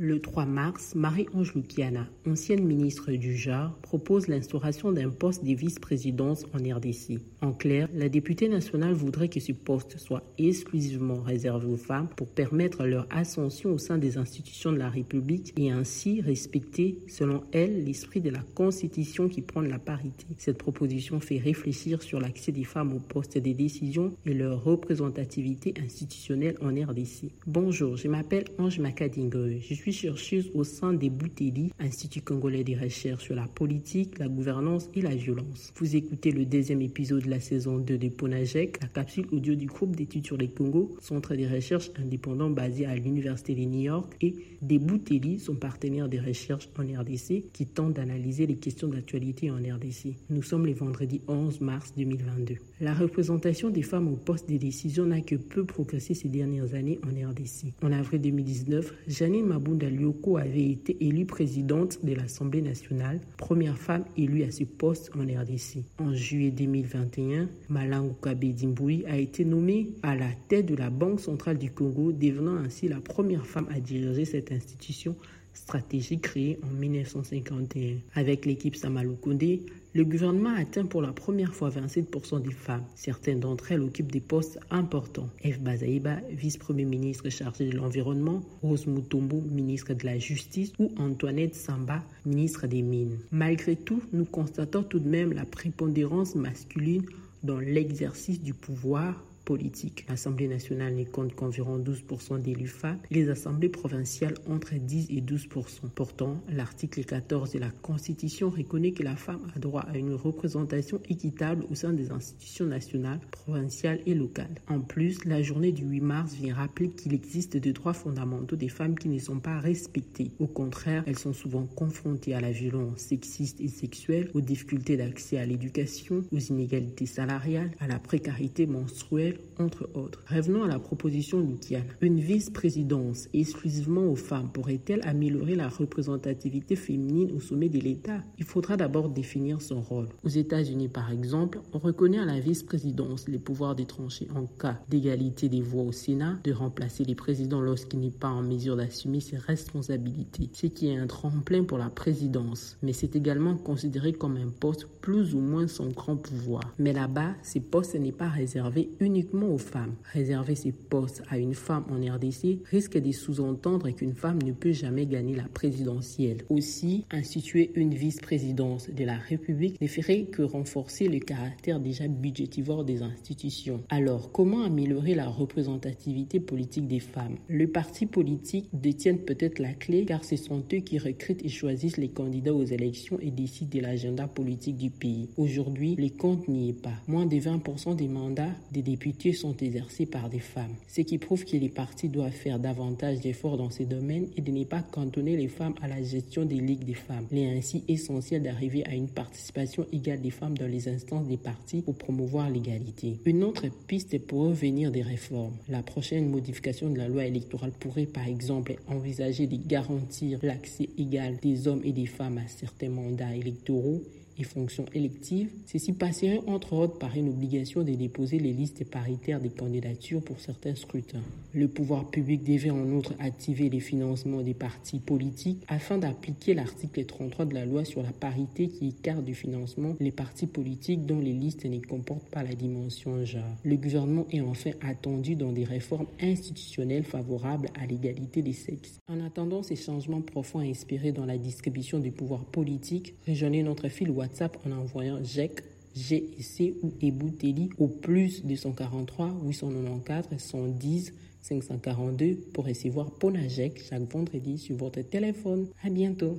Le 3 mars, Marie-Ange Lukiana, ancienne ministre du genre, propose l'instauration d'un poste de vice-présidence en RDC. En clair, la députée nationale voudrait que ce poste soit exclusivement réservé aux femmes pour permettre leur ascension au sein des institutions de la République et ainsi respecter, selon elle, l'esprit de la Constitution qui prend la parité. Cette proposition fait réfléchir sur l'accès des femmes aux postes de décision et leur représentativité institutionnelle en RDC. Bonjour, je m'appelle Ange Makadingo. Chercheuse au sein des Bouteli, Institut congolais des recherches sur la politique, la gouvernance et la violence. Vous écoutez le deuxième épisode de la saison 2 de Ponajek, la capsule audio du groupe d'études sur les Congo, centre des recherches indépendants basé à l'Université de New York, et des Bouteli, son partenaire des recherches en RDC, qui tente d'analyser les questions d'actualité en RDC. Nous sommes le vendredi 11 mars 2022. La représentation des femmes au poste de décision n'a que peu progressé ces dernières années en RDC. En avril 2019, Janine Mabou Lyoko avait été élue présidente de l'Assemblée nationale, première femme élue à ce poste en RDC. En juillet 2021, Malangu Kabedimbui a été nommée à la tête de la Banque centrale du Congo, devenant ainsi la première femme à diriger cette institution stratégique créée en 1951. Avec l'équipe Samalou Kondé, le gouvernement atteint pour la première fois 27% des femmes. Certaines d'entre elles occupent des postes importants. F. Bazaïba, vice-premier ministre chargé de l'environnement, Rose Mutombo, ministre de la Justice, ou Antoinette Samba, ministre des Mines. Malgré tout, nous constatons tout de même la prépondérance masculine dans l'exercice du pouvoir politique. L'Assemblée nationale ne compte qu'environ 12% d'élus femmes, les assemblées provinciales entre 10 et 12%. Pourtant, l'article 14 de la Constitution reconnaît que la femme a droit à une représentation équitable au sein des institutions nationales, provinciales et locales. En plus, la journée du 8 mars vient rappeler qu'il existe des droits fondamentaux des femmes qui ne sont pas respectés. Au contraire, elles sont souvent confrontées à la violence sexiste et sexuelle, aux difficultés d'accès à l'éducation, aux inégalités salariales, à la précarité menstruelle entre autres. Revenons à la proposition Lukiana. Une vice-présidence exclusivement aux femmes pourrait-elle améliorer la représentativité féminine au sommet de l'État? Il faudra d'abord définir son rôle. Aux États-Unis, par exemple, on reconnaît à la vice-présidence les pouvoirs des tranchées en cas d'égalité des voix au Sénat, de remplacer les présidents lorsqu'il n'est pas en mesure d'assumer ses responsabilités, ce qui est un tremplin pour la présidence. Mais c'est également considéré comme un poste plus ou moins sans grand pouvoir. Mais là-bas, ces postes n'est pas réservé uniquement aux femmes. Réserver ces postes à une femme en RDC risque de sous-entendre qu'une femme ne peut jamais gagner la présidentielle. Aussi, instituer une vice-présidence de la République ne ferait que renforcer le caractère déjà budgétivore des institutions. Alors, comment améliorer la représentativité politique des femmes? Le parti politique détiennent peut-être la clé car ce sont eux qui recrutent et choisissent les candidats aux élections et décident de l'agenda politique du pays. Aujourd'hui, les comptes n'y est pas. Moins de 20% des mandats des députés sont exercés par des femmes, ce qui prouve que les partis doivent faire davantage d'efforts dans ces domaines et de ne pas cantonner les femmes à la gestion des ligues des femmes. Il est ainsi essentiel d'arriver à une participation égale des femmes dans les instances des partis pour promouvoir l'égalité. Une autre piste pourrait venir des réformes. La prochaine modification de la loi électorale pourrait par exemple envisager de garantir l'accès égal des hommes et des femmes à certains mandats électoraux et fonctions électives, ceci passerait entre autres par une obligation de déposer les listes paritaires des candidatures pour certains scrutins. Le pouvoir public devait en outre activer les financements des partis politiques afin d'appliquer l'article 33 de la loi sur la parité qui écarte du financement les partis politiques dont les listes ne comportent pas la dimension genre. Le gouvernement est enfin attendu dans des réformes institutionnelles favorables à l'égalité des sexes. En attendant ces changements profonds inspirés dans la distribution du pouvoir politique, rejoignez notre fil WhatsApp en envoyant GEC, GC ou Ebouteli au plus 243 894 110 542 pour recevoir Ponajek chaque vendredi sur votre téléphone. À bientôt.